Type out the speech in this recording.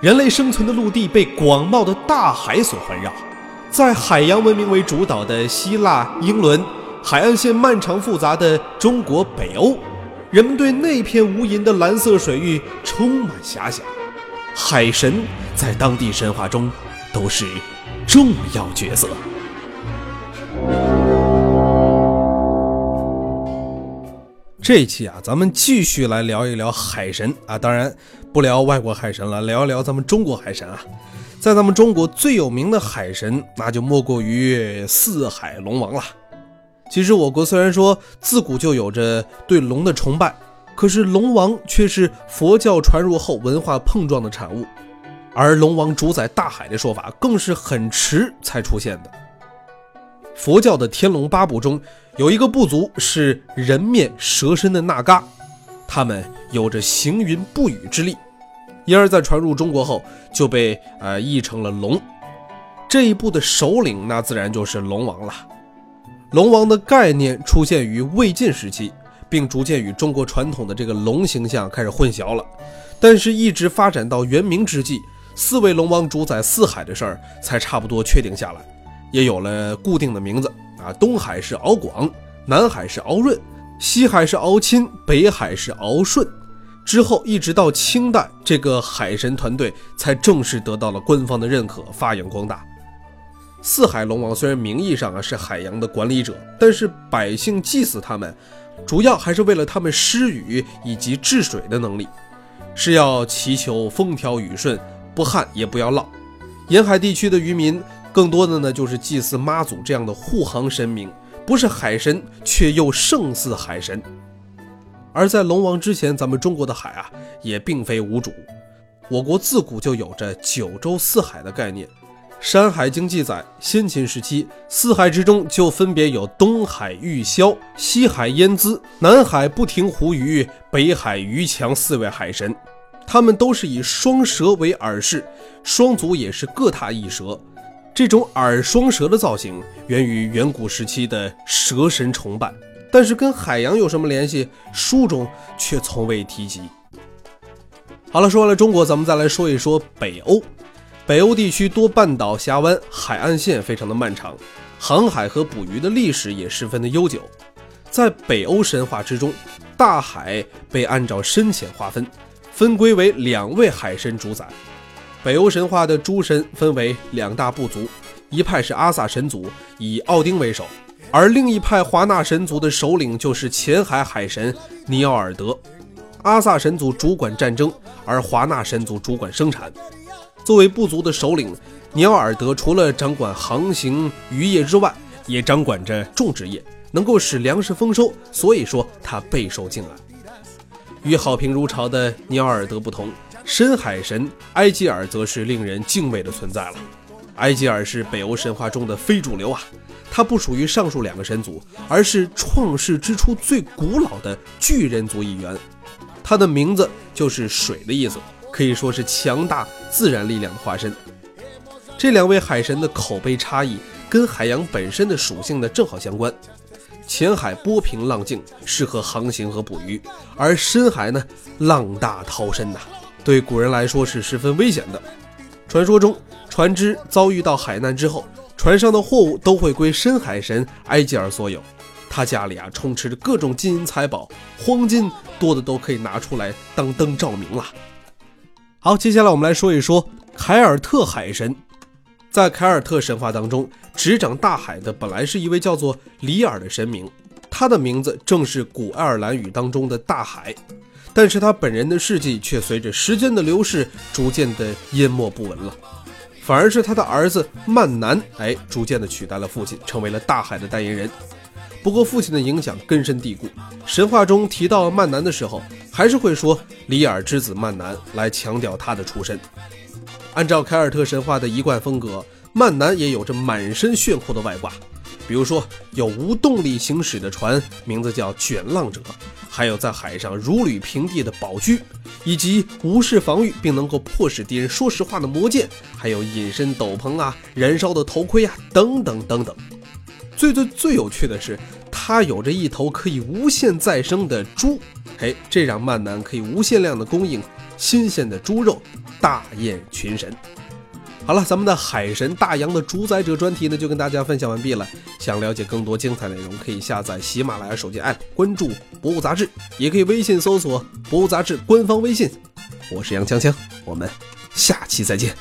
人类生存的陆地被广袤的大海所环绕，在海洋文明为主导的希腊、英伦，海岸线漫长复杂的中国北欧，人们对那片无垠的蓝色水域充满遐想。海神在当地神话中都是重要角色。这一期啊，咱们继续来聊一聊海神啊，当然不聊外国海神了，聊一聊咱们中国海神啊。在咱们中国最有名的海神，那就莫过于四海龙王了。其实我国虽然说自古就有着对龙的崇拜，可是龙王却是佛教传入后文化碰撞的产物，而龙王主宰大海的说法更是很迟才出现的。佛教的天龙八部中有一个部族是人面蛇身的那嘎，他们有着行云布雨之力，因而，在传入中国后就被呃译成了龙。这一部的首领那自然就是龙王了。龙王的概念出现于魏晋时期，并逐渐与中国传统的这个龙形象开始混淆了。但是，一直发展到元明之际，四位龙王主宰四海的事儿才差不多确定下来。也有了固定的名字啊，东海是敖广，南海是敖润，西海是敖钦，北海是敖顺。之后一直到清代，这个海神团队才正式得到了官方的认可，发扬光大。四海龙王虽然名义上啊是海洋的管理者，但是百姓祭祀他们，主要还是为了他们施雨以及治水的能力，是要祈求风调雨顺，不旱也不要涝。沿海地区的渔民。更多的呢，就是祭祀妈祖这样的护航神明，不是海神，却又胜似海神。而在龙王之前，咱们中国的海啊，也并非无主。我国自古就有着九州四海的概念，《山海经》记载，先秦时期四海之中就分别有东海玉霄、西海燕姿、南海不停胡鱼、北海鱼强四位海神，他们都是以双蛇为耳饰，双足也是各踏一蛇。这种耳双蛇的造型源于远古时期的蛇神崇拜，但是跟海洋有什么联系？书中却从未提及。好了，说完了中国，咱们再来说一说北欧。北欧地区多半岛峡湾，海岸线非常的漫长，航海和捕鱼的历史也十分的悠久。在北欧神话之中，大海被按照深浅划分，分归为两位海神主宰。北欧神话的诸神分为两大部族，一派是阿萨神族，以奥丁为首；而另一派华纳神族的首领就是浅海海神尼奥尔德。阿萨神族主管战争，而华纳神族主管生产。作为部族的首领，尼奥尔德除了掌管航行渔业之外，也掌管着种植业，能够使粮食丰收，所以说他备受敬爱。与好评如潮的尼奥尔德不同。深海神埃吉尔则是令人敬畏的存在了。埃吉尔是北欧神话中的非主流啊，他不属于上述两个神族，而是创世之初最古老的巨人族一员。他的名字就是水的意思，可以说是强大自然力量的化身。这两位海神的口碑差异跟海洋本身的属性呢正好相关。浅海波平浪静，适合航行和捕鱼；而深海呢，浪大涛深呐。对古人来说是十分危险的。传说中，船只遭遇到海难之后，船上的货物都会归深海神埃吉尔所有。他家里啊充斥着各种金银财宝，黄金多的都可以拿出来当灯照明了。好，接下来我们来说一说凯尔特海神。在凯尔特神话当中，执掌大海的本来是一位叫做里尔的神明，他的名字正是古爱尔兰语当中的大海。但是他本人的事迹却随着时间的流逝逐渐的淹没不闻了，反而是他的儿子曼南，哎，逐渐的取代了父亲，成为了大海的代言人。不过父亲的影响根深蒂固，神话中提到曼南的时候，还是会说里尔之子曼南来强调他的出身。按照凯尔特神话的一贯风格，曼南也有着满身炫酷的外挂。比如说，有无动力行驶的船，名字叫卷浪者；还有在海上如履平地的宝驹，以及无视防御并能够迫使敌人说实话的魔剑，还有隐身斗篷啊、燃烧的头盔啊，等等等等。最最最有趣的是，它有着一头可以无限再生的猪，嘿，这让曼南可以无限量的供应新鲜的猪肉，大宴群神。好了，咱们的海神大洋的主宰者专题呢，就跟大家分享完毕了。想了解更多精彩内容，可以下载喜马拉雅手机 app，关注《博物杂志》，也可以微信搜索《博物杂志》官方微信。我是杨锵锵，我们下期再见。